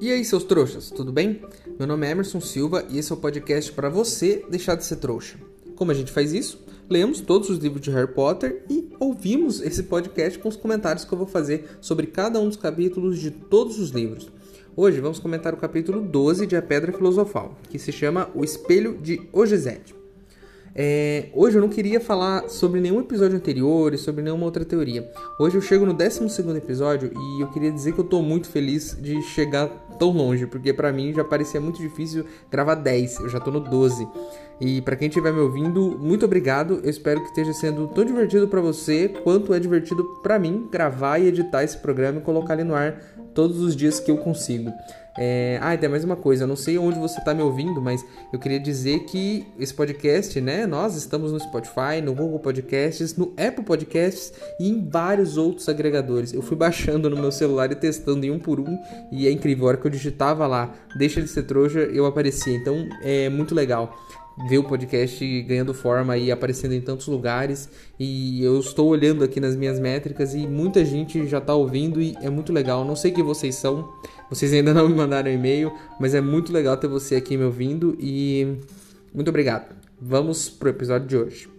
E aí, seus trouxas, tudo bem? Meu nome é Emerson Silva e esse é o podcast para você deixar de ser trouxa. Como a gente faz isso? Lemos todos os livros de Harry Potter e ouvimos esse podcast com os comentários que eu vou fazer sobre cada um dos capítulos de todos os livros. Hoje vamos comentar o capítulo 12 de A Pedra Filosofal, que se chama O Espelho de Ogizete. É, hoje eu não queria falar sobre nenhum episódio anterior e sobre nenhuma outra teoria. Hoje eu chego no 12 episódio e eu queria dizer que eu tô muito feliz de chegar tão longe, porque para mim já parecia muito difícil gravar 10, eu já tô no 12. E para quem estiver me ouvindo, muito obrigado. Eu espero que esteja sendo tão divertido para você quanto é divertido para mim gravar e editar esse programa e colocar ele no ar todos os dias que eu consigo. É... Ah, e tem mais uma coisa, eu não sei onde você está me ouvindo, mas eu queria dizer que esse podcast, né? Nós estamos no Spotify, no Google Podcasts, no Apple Podcasts e em vários outros agregadores. Eu fui baixando no meu celular e testando em um por um, e é incrível. A hora que eu digitava lá, deixa de ser trouxa, eu aparecia. Então é muito legal ver o podcast ganhando forma e aparecendo em tantos lugares. E eu estou olhando aqui nas minhas métricas e muita gente já está ouvindo e é muito legal. Não sei quem vocês são, vocês ainda não me mandaram e-mail, mas é muito legal ter você aqui me ouvindo e muito obrigado. Vamos pro episódio de hoje.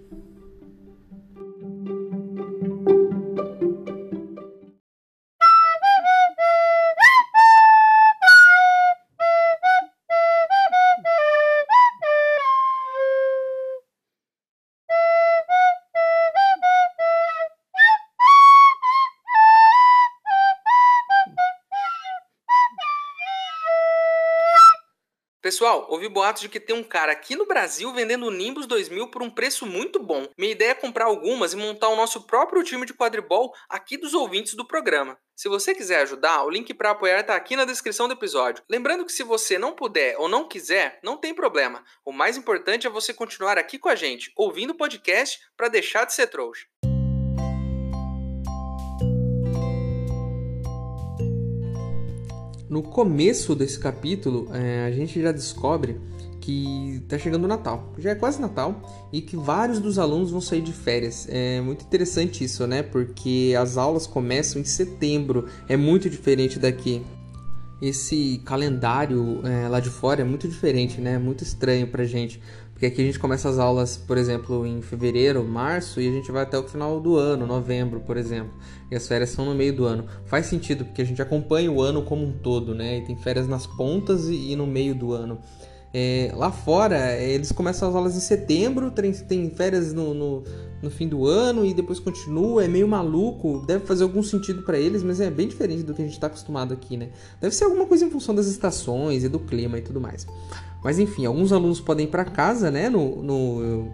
Pessoal, ouvi boatos de que tem um cara aqui no Brasil vendendo o Nimbus 2000 por um preço muito bom. Minha ideia é comprar algumas e montar o nosso próprio time de quadribol aqui dos ouvintes do programa. Se você quiser ajudar, o link para apoiar está aqui na descrição do episódio. Lembrando que se você não puder ou não quiser, não tem problema. O mais importante é você continuar aqui com a gente, ouvindo o podcast para deixar de ser trouxa. No começo desse capítulo, é, a gente já descobre que está chegando o Natal, já é quase Natal, e que vários dos alunos vão sair de férias. É muito interessante isso, né? Porque as aulas começam em setembro, é muito diferente daqui. Esse calendário é, lá de fora é muito diferente, né? É muito estranho pra gente. Porque aqui a gente começa as aulas, por exemplo, em fevereiro, março, e a gente vai até o final do ano, novembro, por exemplo. E as férias são no meio do ano. Faz sentido, porque a gente acompanha o ano como um todo, né? E tem férias nas pontas e, e no meio do ano. É, lá fora, é, eles começam as aulas em setembro, tem, tem férias no, no, no, fim do ano e depois continua. É meio maluco, deve fazer algum sentido para eles, mas é bem diferente do que a gente está acostumado aqui, né? Deve ser alguma coisa em função das estações e do clima e tudo mais. Mas enfim, alguns alunos podem ir para casa, né, no, no,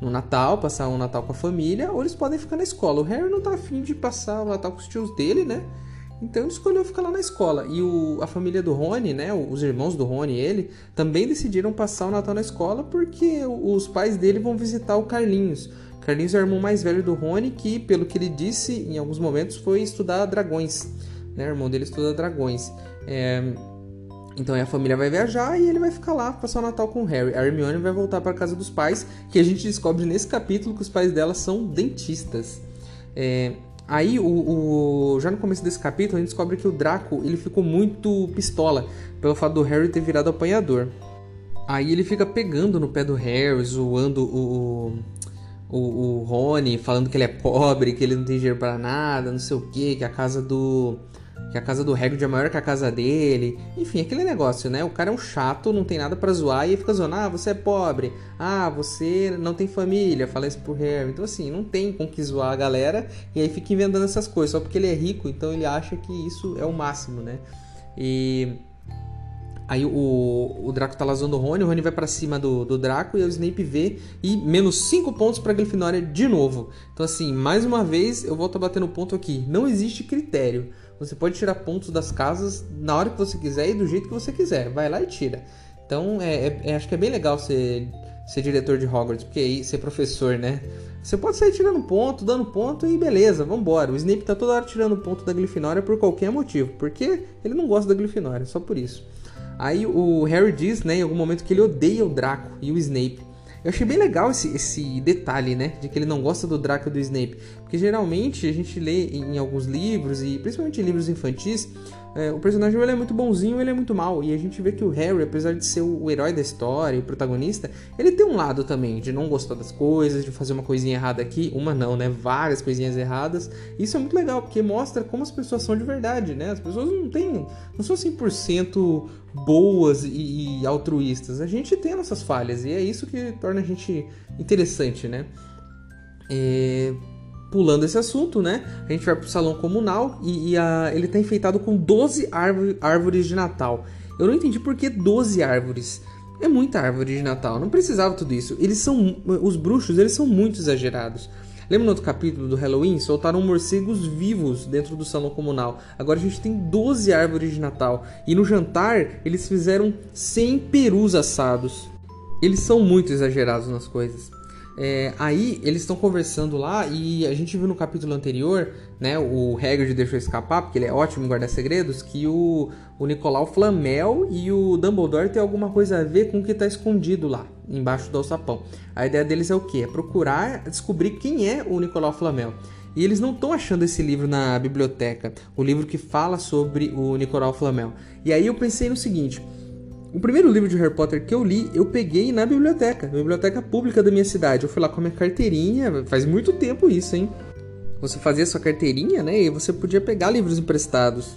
no, Natal, passar um Natal com a família, ou eles podem ficar na escola. O Harry não tá afim de passar o Natal com os tios dele, né? Então ele escolheu ficar lá na escola. E o, a família do Rony, né, os irmãos do Rony e ele, também decidiram passar o Natal na escola porque os pais dele vão visitar o Carlinhos. Carlinhos é o irmão mais velho do Rony, que, pelo que ele disse em alguns momentos, foi estudar dragões. Né? O irmão dele estuda dragões. É, então a família vai viajar e ele vai ficar lá passar o Natal com o Harry. A Hermione vai voltar para casa dos pais, que a gente descobre nesse capítulo que os pais dela são dentistas. É, aí o, o, já no começo desse capítulo a gente descobre que o Draco ele ficou muito pistola pelo fato do Harry ter virado apanhador. Aí ele fica pegando no pé do Harry, zoando o, o, o Rony, falando que ele é pobre, que ele não tem dinheiro para nada, não sei o que, que a casa do que a casa do Hagrid é maior que a casa dele. Enfim, aquele negócio, né? O cara é um chato, não tem nada para zoar e fica zoando: ah, você é pobre, ah, você não tem família, fala isso pro Harry. Então, assim, não tem com que zoar a galera e aí fica inventando essas coisas só porque ele é rico, então ele acha que isso é o máximo, né? E. Aí o, o Draco tá lá zoando o Rony, o Rony vai para cima do, do Draco e o Snape vê e menos 5 pontos pra Grifinória de novo. Então assim, mais uma vez eu volto a bater no ponto aqui. Não existe critério. Você pode tirar pontos das casas na hora que você quiser e do jeito que você quiser. Vai lá e tira. Então, é, é, é, acho que é bem legal ser, ser diretor de Hogwarts, porque aí ser professor, né? Você pode sair tirando ponto, dando ponto e beleza, vambora. O Snape tá toda hora tirando ponto da Grifinória por qualquer motivo, porque ele não gosta da Grifinória, só por isso. Aí o Harry diz, né, em algum momento que ele odeia o Draco e o Snape. Eu achei bem legal esse, esse detalhe, né? De que ele não gosta do Draco e do Snape. Porque que geralmente a gente lê em alguns livros, e principalmente em livros infantis, é, o personagem ele é muito bonzinho ele é muito mal. E a gente vê que o Harry, apesar de ser o, herói da história, o protagonista, ele tem um lado também de não gostar das coisas, de fazer uma coisinha errada aqui, uma não, né? Várias coisinhas erradas. Isso é muito legal, porque mostra como as pessoas são de verdade, né? As pessoas não têm, não são 100% boas e, e altruístas. A gente tem nossas falhas e é isso que torna a gente interessante, né? É, pulando esse assunto, né? A gente vai pro salão comunal e, e a, ele tá enfeitado com 12 árvore, árvores de Natal. Eu não entendi por que 12 árvores. É muita árvore de Natal, não precisava tudo isso. Eles são. Os bruxos, eles são muito exagerados. Lembra no outro capítulo do Halloween? Soltaram morcegos vivos dentro do salão comunal. Agora a gente tem 12 árvores de Natal. E no jantar, eles fizeram 100 perus assados. Eles são muito exagerados nas coisas. É, aí eles estão conversando lá e a gente viu no capítulo anterior, né? O Hagrid deixou escapar, porque ele é ótimo em guardar segredos, que o, o Nicolau Flamel e o Dumbledore tem alguma coisa a ver com o que está escondido lá, embaixo do alçapão. A ideia deles é o quê? É procurar descobrir quem é o Nicolau Flamel. E eles não estão achando esse livro na biblioteca, o livro que fala sobre o Nicolau Flamel. E aí eu pensei no seguinte o primeiro livro de Harry Potter que eu li, eu peguei na biblioteca, na biblioteca pública da minha cidade. Eu fui lá com a minha carteirinha, faz muito tempo isso, hein? Você fazia sua carteirinha, né? E você podia pegar livros emprestados.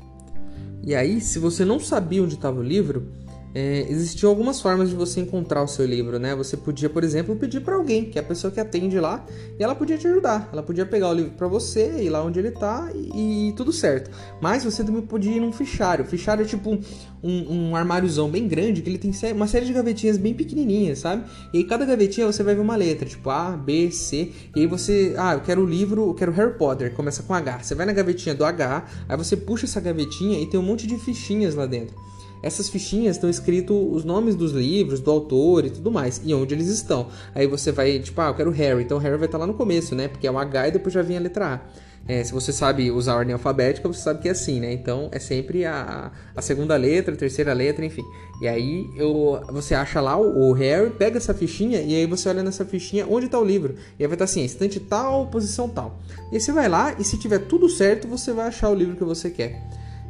E aí, se você não sabia onde estava o livro, é, existiam algumas formas de você encontrar o seu livro, né? Você podia, por exemplo, pedir para alguém, que é a pessoa que atende lá, e ela podia te ajudar. Ela podia pegar o livro para você, ir lá onde ele tá e, e, tudo certo. Mas você também podia ir num fichário. O fichário é tipo um, um, armáriozão bem grande, que ele tem uma série de gavetinhas bem pequenininhas, sabe? E aí cada gavetinha você vai ver uma letra, tipo A, B, C, e aí você, ah, eu quero o livro, eu quero Harry Potter, começa com H. Você vai na gavetinha do H, aí você puxa essa gavetinha e tem um monte de fichinhas lá dentro. Essas fichinhas estão escritos os nomes dos livros, do autor e tudo mais, e onde eles estão. Aí você vai, tipo, ah, eu quero Harry, então Harry vai estar lá no começo, né? Porque é um H e depois já vem a letra A. É, se você sabe usar a ordem alfabética, você sabe que é assim, né? Então é sempre a, a segunda letra, a terceira letra, enfim. E aí eu, você acha lá o, o Harry, pega essa fichinha e aí você olha nessa fichinha onde está o livro. E aí vai estar assim, estante tal, posição tal. E aí você vai lá e se tiver tudo certo, você vai achar o livro que você quer.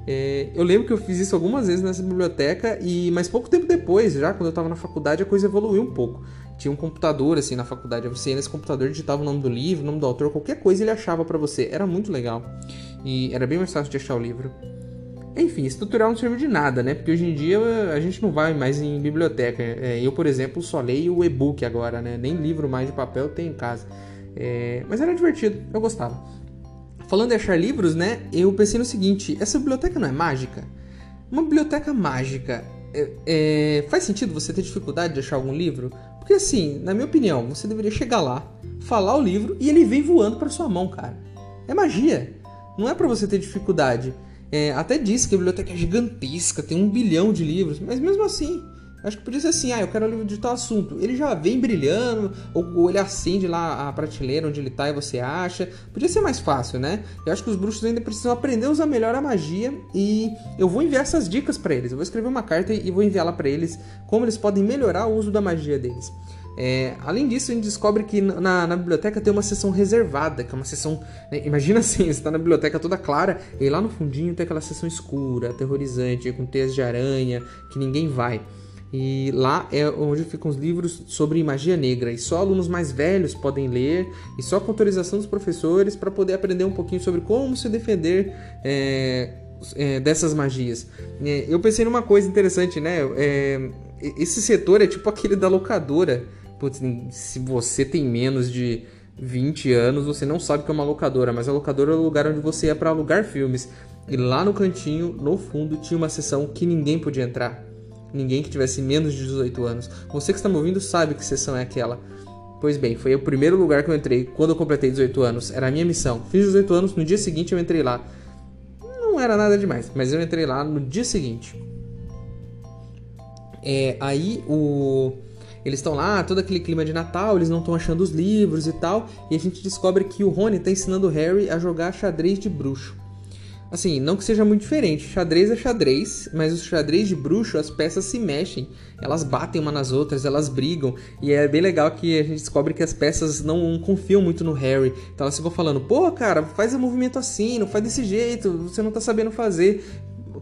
É, eu lembro que eu fiz isso algumas vezes nessa biblioteca, e mas pouco tempo depois, já quando eu estava na faculdade, a coisa evoluiu um pouco. Tinha um computador assim na faculdade, você ia nesse computador, digitava o nome do livro, o nome do autor, qualquer coisa ele achava para você. Era muito legal. E era bem mais fácil de achar o livro. Enfim, esse tutorial não serve de nada, né? Porque hoje em dia a gente não vai mais em biblioteca. É, eu, por exemplo, só leio o e-book agora, né? Nem livro mais de papel tem em casa. É, mas era divertido, eu gostava. Falando em achar livros, né? Eu pensei no seguinte: essa biblioteca não é mágica? Uma biblioteca mágica é, é, faz sentido você ter dificuldade de achar algum livro? Porque assim, na minha opinião, você deveria chegar lá, falar o livro e ele vem voando para sua mão, cara. É magia. Não é para você ter dificuldade. É, até diz que a biblioteca é gigantesca, tem um bilhão de livros, mas mesmo assim, Acho que podia ser assim, ah, eu quero um livro de tal assunto. Ele já vem brilhando, ou, ou ele acende lá a prateleira onde ele tá e você acha. Podia ser mais fácil, né? Eu acho que os bruxos ainda precisam aprender a usar melhor a magia e eu vou enviar essas dicas para eles. Eu vou escrever uma carta e vou enviá-la para eles, como eles podem melhorar o uso da magia deles. É, além disso, a gente descobre que na, na, biblioteca tem uma seção reservada, que é uma seção. Né, imagina assim, você está na biblioteca toda clara, e lá no fundinho tem aquela seção escura, aterrorizante, com teias de aranha, que ninguém vai. E lá é onde ficam os livros sobre magia negra. E só alunos mais velhos podem ler, e só com autorização dos professores para poder aprender um pouquinho sobre como se defender é, é, dessas magias. É, eu pensei numa coisa interessante, né? É, esse setor é tipo aquele da locadora. Putz, se você tem menos de 20 anos, você não sabe que é uma locadora, mas a locadora é o lugar onde você ia para alugar filmes. E lá no cantinho, no fundo, tinha uma seção que ninguém podia entrar ninguém que tivesse menos de 18 anos. Você que está me ouvindo sabe que sessão é aquela. Pois bem, foi o primeiro lugar que eu entrei quando eu completei 18 anos. Era a minha missão. Fiz 18 anos, no dia seguinte eu entrei lá. Não era nada demais, mas eu entrei lá no dia seguinte. É, aí o eles estão lá, todo aquele clima de Natal, eles não estão achando os livros e tal, e a gente descobre que o Rony está ensinando o Harry a jogar xadrez de bruxo. Assim, não que seja muito diferente. Xadrez é xadrez, mas o xadrez de bruxo, as peças se mexem. Elas batem uma nas outras, elas brigam. E é bem legal que a gente descobre que as peças não confiam muito no Harry. Então elas ficam falando: pô, cara, faz o movimento assim, não faz desse jeito, você não tá sabendo fazer.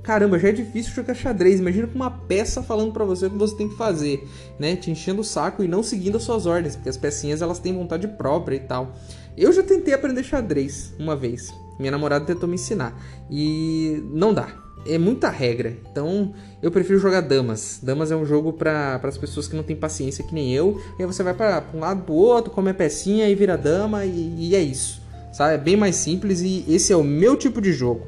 Caramba, já é difícil jogar xadrez. Imagina com uma peça falando para você o que você tem que fazer, né? Te enchendo o saco e não seguindo as suas ordens, porque as pecinhas elas têm vontade própria e tal. Eu já tentei aprender xadrez uma vez. Minha namorada tentou me ensinar. E não dá. É muita regra. Então eu prefiro jogar damas. Damas é um jogo para as pessoas que não têm paciência que nem eu. E aí você vai para um lado pro outro, come a pecinha e vira dama e, e é isso. Sabe? É bem mais simples e esse é o meu tipo de jogo.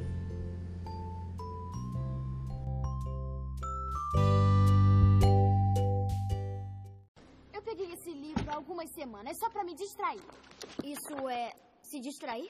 Eu peguei esse livro há algumas semanas só para me distrair. Isso é se distrair?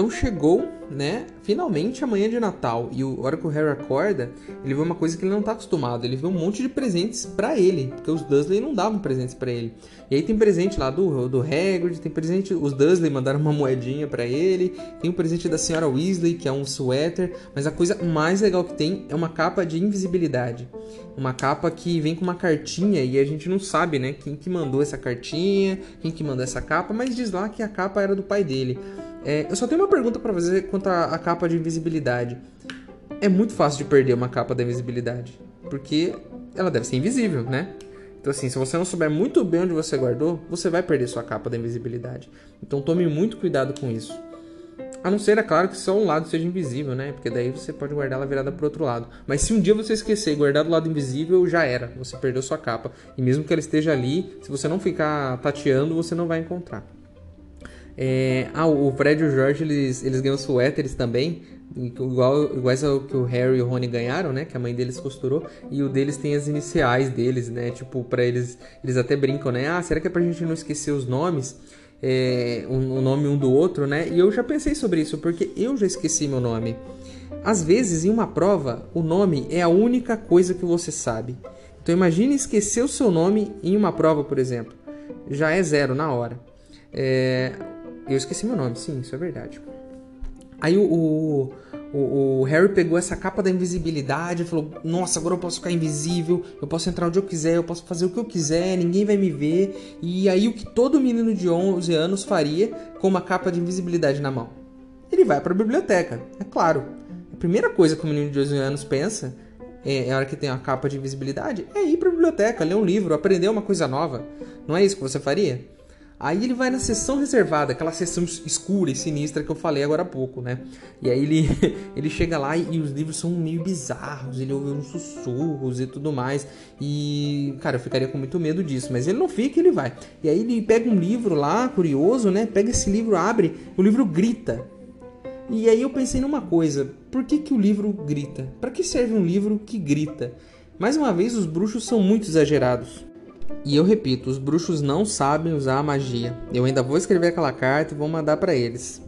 Então chegou, né, finalmente a manhã de Natal. E a hora que o Harry acorda, ele vê uma coisa que ele não tá acostumado. Ele vê um monte de presentes para ele, porque os Dursley não davam presentes para ele. E aí tem presente lá do, do Hagrid, tem presente... Os Dursley mandaram uma moedinha para ele. Tem o presente da senhora Weasley, que é um suéter. Mas a coisa mais legal que tem é uma capa de invisibilidade. Uma capa que vem com uma cartinha e a gente não sabe, né, quem que mandou essa cartinha, quem que mandou essa capa. Mas diz lá que a capa era do pai dele. É, eu só tenho uma pergunta para fazer quanto à capa de invisibilidade. É muito fácil de perder uma capa da invisibilidade, porque ela deve ser invisível, né? Então assim, se você não souber muito bem onde você guardou, você vai perder sua capa da invisibilidade. Então tome muito cuidado com isso. A não ser, é claro, que só um lado seja invisível, né? Porque daí você pode guardar ela virada pro outro lado. Mas se um dia você esquecer e guardar do lado invisível, já era. Você perdeu sua capa. E mesmo que ela esteja ali, se você não ficar tateando, você não vai encontrar. É, ah, o Fred e o George eles, eles ganham suéteres também, igual, iguais ao que o Harry e o Rony ganharam, né? Que a mãe deles costurou. E o deles tem as iniciais deles, né? Tipo, para eles. Eles até brincam, né? Ah, será que é pra gente não esquecer os nomes? É, o, nome um do outro, né? E eu já pensei sobre isso, porque eu já esqueci meu nome. Às vezes, em uma prova, o nome é a única coisa que você sabe. Então imagine esquecer o seu nome em uma prova, por exemplo. Já é zero na hora. É, eu esqueci meu nome, sim, isso é verdade. Aí o, o, o, o, Harry pegou essa capa da invisibilidade e falou: Nossa, agora eu posso ficar invisível, eu posso entrar onde eu quiser, eu posso fazer o que eu quiser, ninguém vai me ver. E aí, o que todo menino de 11 anos faria com uma capa de invisibilidade na mão? Ele vai para a biblioteca, é claro. A primeira coisa que o menino de 11 anos pensa é, é a hora que tem uma capa de invisibilidade é ir para a biblioteca, ler um livro, aprender uma coisa nova. Não é isso que você faria? Aí ele vai na sessão reservada, aquela sessão escura e sinistra que eu falei agora há pouco, né? E aí ele, ele chega lá e, e os livros são meio bizarros, ele ouve uns sussurros e tudo mais. E, cara, eu ficaria com muito medo disso, mas ele não fica, ele vai. E aí ele pega um livro lá, curioso, né? Pega esse livro, abre, o livro grita. E aí eu pensei numa coisa, por que, que o livro grita? Para que serve um livro que grita? Mais uma vez, os bruxos são muito exagerados. E eu repito, os bruxos não sabem usar a magia. Eu ainda vou escrever aquela carta e vou mandar para eles.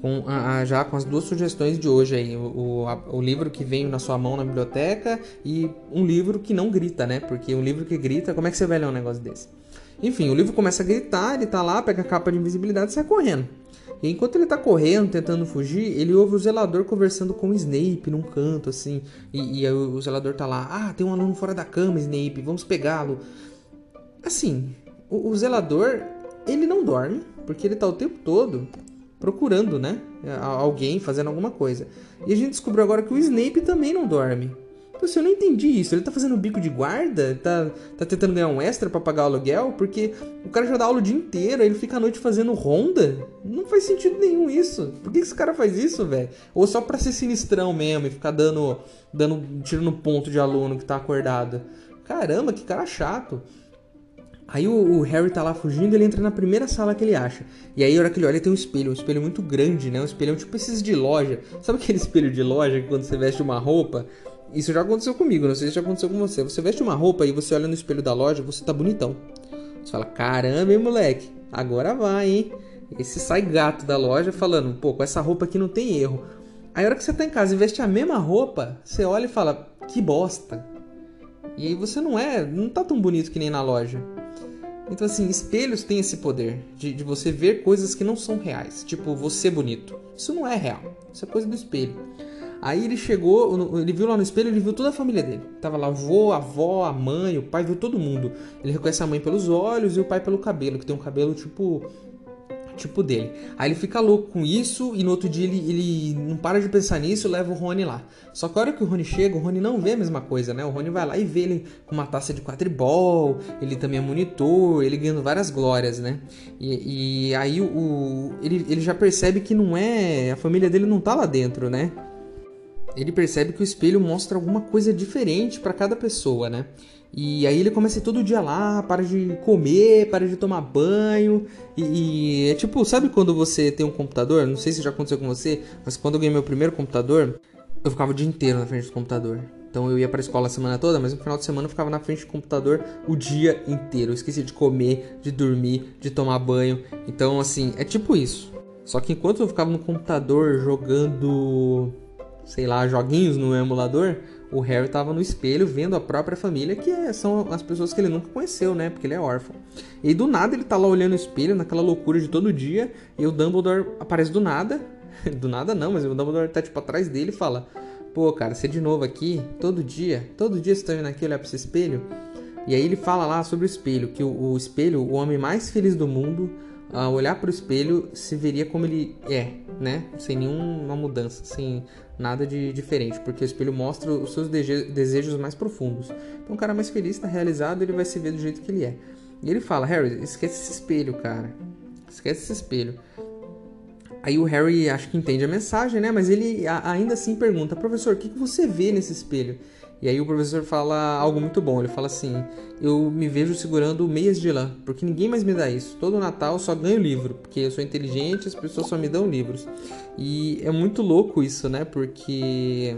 Com a, a, já com as duas sugestões de hoje aí, o, a, o, livro que vem na sua mão na biblioteca e um livro que não grita, né? Porque um livro que grita, como é que você vai ler um negócio desse? Enfim, o livro começa a gritar, ele tá lá, pega a capa de invisibilidade e sai correndo. E enquanto ele tá correndo, tentando fugir, ele ouve o zelador conversando com o Snape num canto, assim. E, e o zelador tá lá, ah, tem um aluno fora da cama, Snape, vamos pegá-lo. Assim, o, o, zelador, ele não dorme, porque ele tá o tempo todo procurando, né? Alguém fazendo alguma coisa. E a gente descobriu agora que o Snape também não dorme. Então, assim, eu não entendi isso. Ele tá fazendo bico de guarda? Tá, tá tentando ganhar um extra para pagar o aluguel? Porque o cara já dá aula o dia inteiro, aí ele fica à noite fazendo ronda? Não faz sentido nenhum isso. Por que esse cara faz isso, velho? Ou só pra ser sinistrão mesmo e ficar dando, dando tirando ponto de aluno que tá acordado? Caramba, que cara chato. Aí o, o, Harry tá lá fugindo, ele entra na primeira sala que ele acha. E aí, a hora que ele olha, tem um espelho, um espelho muito grande, né? Um espelho tipo esses de loja. Sabe aquele espelho de loja que quando você veste uma roupa, isso já aconteceu comigo, não sei se já aconteceu com você. Você veste uma roupa e você olha no espelho da loja, você tá bonitão. Você fala, caramba, hein, moleque? agora vai, hein? Esse sai gato da loja falando, pô, com essa roupa aqui não tem erro. Aí a hora que você tá em casa e veste a mesma roupa, você olha e fala, que bosta. E aí você não é, não tá tão bonito que nem na loja. Então, assim, espelhos têm esse poder de, de você ver coisas que não são reais. Tipo, você bonito. Isso não é real. Isso é coisa do espelho. Aí ele chegou, ele viu lá no espelho, ele viu toda a família dele. Tava lá o avô, a avó, a mãe, o pai, viu todo mundo. Ele reconhece a mãe pelos olhos e o pai pelo cabelo, que tem um cabelo tipo tipo dele. Aí ele fica louco com isso e no outro dia ele, ele não para de pensar nisso e leva o Rony lá. Só que a hora que o Rony chega, o Rony não vê a mesma coisa, né? O Rony vai lá e vê ele com uma taça de quadribol, ele também é monitor, ele ganhando várias glórias, né? E, e aí o, ele, ele já percebe que não é. A família dele não tá lá dentro, né? Ele percebe que o espelho mostra alguma coisa diferente para cada pessoa, né? E aí ele começa todo dia lá, para de comer, para de tomar banho. E, e, é tipo, sabe quando você tem um computador? Não sei se já aconteceu com você, mas quando eu ganhei meu primeiro computador, eu ficava o dia inteiro na frente do computador. Então eu ia para a escola a semana toda, mas no final de semana eu ficava na frente do computador o dia inteiro. Eu esqueci de comer, de dormir, de tomar banho. Então, assim, é tipo isso. Só que enquanto eu ficava no computador jogando, sei lá, joguinhos no emulador, o Harry estava no espelho vendo a própria família, que é, são as pessoas que ele nunca conheceu, né? Porque ele é órfão. E do nada ele tá lá olhando o espelho, naquela loucura de todo dia, e o Dumbledore aparece do nada. do nada não, mas o Dumbledore tá tipo atrás dele e fala: Pô, cara, você de novo aqui, todo dia, todo dia você tá vindo aqui olhar pra esse espelho. E aí ele fala lá sobre o espelho, que o, o espelho, o homem mais feliz do mundo, olhar para o espelho, se veria como ele é, né? Sem nenhuma mudança, sem nada de diferente, porque o espelho mostra os seus desejos mais profundos. Então, o cara mais feliz está realizado, ele vai se ver do jeito que ele é. E ele fala: Harry, esquece esse espelho, cara. Esquece esse espelho. Aí o Harry acho que entende a mensagem, né? Mas ele ainda assim pergunta: professor, o que você vê nesse espelho? E aí o professor fala algo muito bom. Ele fala assim: Eu me vejo segurando meias de lã, porque ninguém mais me dá isso. Todo Natal só ganho livro, porque eu sou inteligente, as pessoas só me dão livros. E é muito louco isso, né? Porque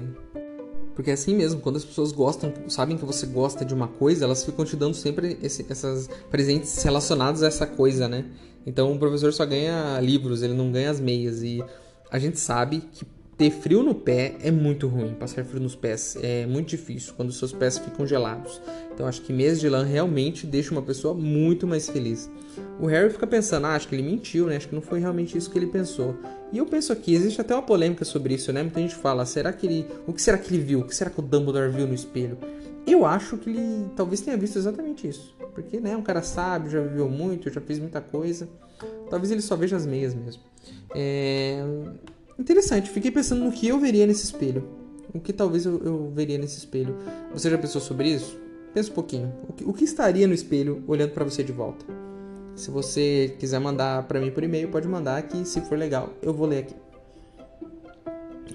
porque é assim mesmo, quando as pessoas gostam, sabem que você gosta de uma coisa, elas ficam te dando sempre esse, essas presentes relacionados a essa coisa, né? Então o professor só ganha livros, ele não ganha as meias. E a gente sabe que ter frio no pé é muito ruim. Passar frio nos pés é muito difícil quando seus pés ficam gelados. Então acho que meias de lã realmente deixa uma pessoa muito mais feliz. O Harry fica pensando, ah, acho que ele mentiu, né? Acho que não foi realmente isso que ele pensou. E eu penso aqui, existe até uma polêmica sobre isso, né? Muita gente fala, será que ele, o que será que ele viu? O que será que o Dumbledore viu no espelho? Eu acho que ele talvez tenha visto exatamente isso. Porque, né, um cara sábio, já viveu muito, já fez muita coisa. Talvez ele só veja as meias mesmo. É... Interessante, fiquei pensando no que eu veria nesse espelho. O que talvez eu, eu veria nesse espelho. Você já pensou sobre isso? Pensa um pouquinho. O que, o que estaria no espelho olhando para você de volta? Se você quiser mandar para mim por e-mail, pode mandar que se for legal, eu vou ler aqui.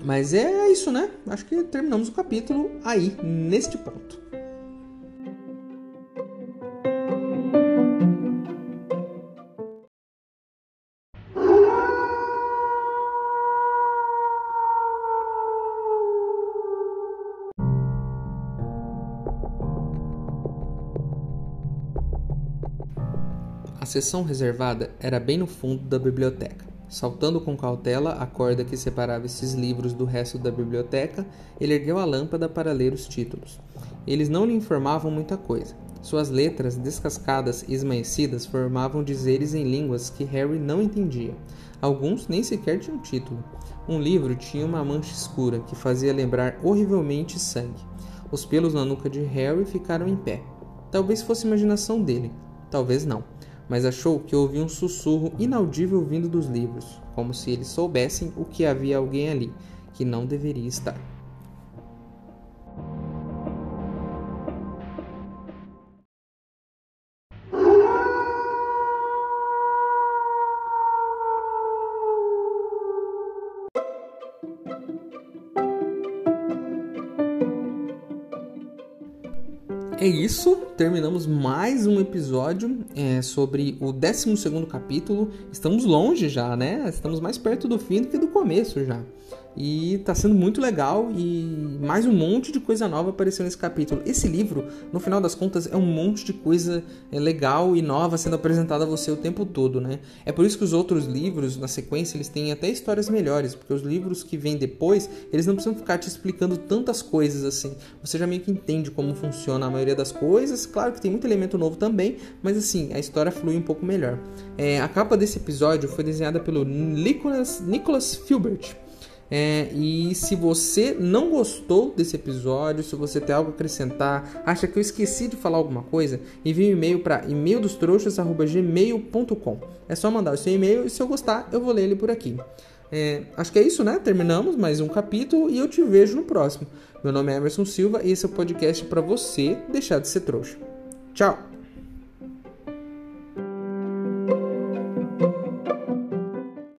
Mas é isso, né? Acho que terminamos o capítulo aí, neste ponto. Seção reservada era bem no fundo da biblioteca. Saltando com cautela a corda que separava esses livros do resto da biblioteca, ele ergueu a lâmpada para ler os títulos. Eles não lhe informavam muita coisa. Suas letras, descascadas e esmaecidas, formavam dizeres em línguas que Harry não entendia. Alguns nem sequer tinham título. Um livro tinha uma mancha escura que fazia lembrar horrivelmente sangue. Os pelos na nuca de Harry ficaram em pé. Talvez fosse imaginação dele, talvez não mas achou que ouvia um sussurro inaudível vindo dos livros, como se eles soubessem o que havia alguém ali, que não deveria estar. É isso terminamos mais um episódio é, sobre o 12 capítulo. Estamos longe já, né? Estamos mais perto do fim do que do começo já. E tá sendo muito legal e mais um monte de coisa nova apareceu nesse capítulo. Esse livro, no final das contas, é um monte de coisa é, legal e nova sendo apresentada a você o tempo todo, né? É por isso que os outros livros, na sequência, eles têm até histórias melhores, porque os livros que vêm depois, eles não precisam ficar te explicando tantas coisas assim. Você já meio que entende como funciona a maioria das coisas. Claro que tem muito elemento novo também, mas assim, a história flui um pouco melhor. É, a capa desse episódio foi desenhada pelo Nicholas, Nicholas Filbert. É, e se você não gostou desse episódio, se você tem algo a acrescentar, acha que eu esqueci de falar alguma coisa, envie um e-mail para e-maildostrouxas.gmail.com. É só mandar o seu e-mail e se eu gostar, eu vou ler ele por aqui. É, acho que é isso, né? Terminamos mais um capítulo e eu te vejo no próximo. Meu nome é Emerson Silva e esse é o podcast para você deixar de ser trouxa. Tchau!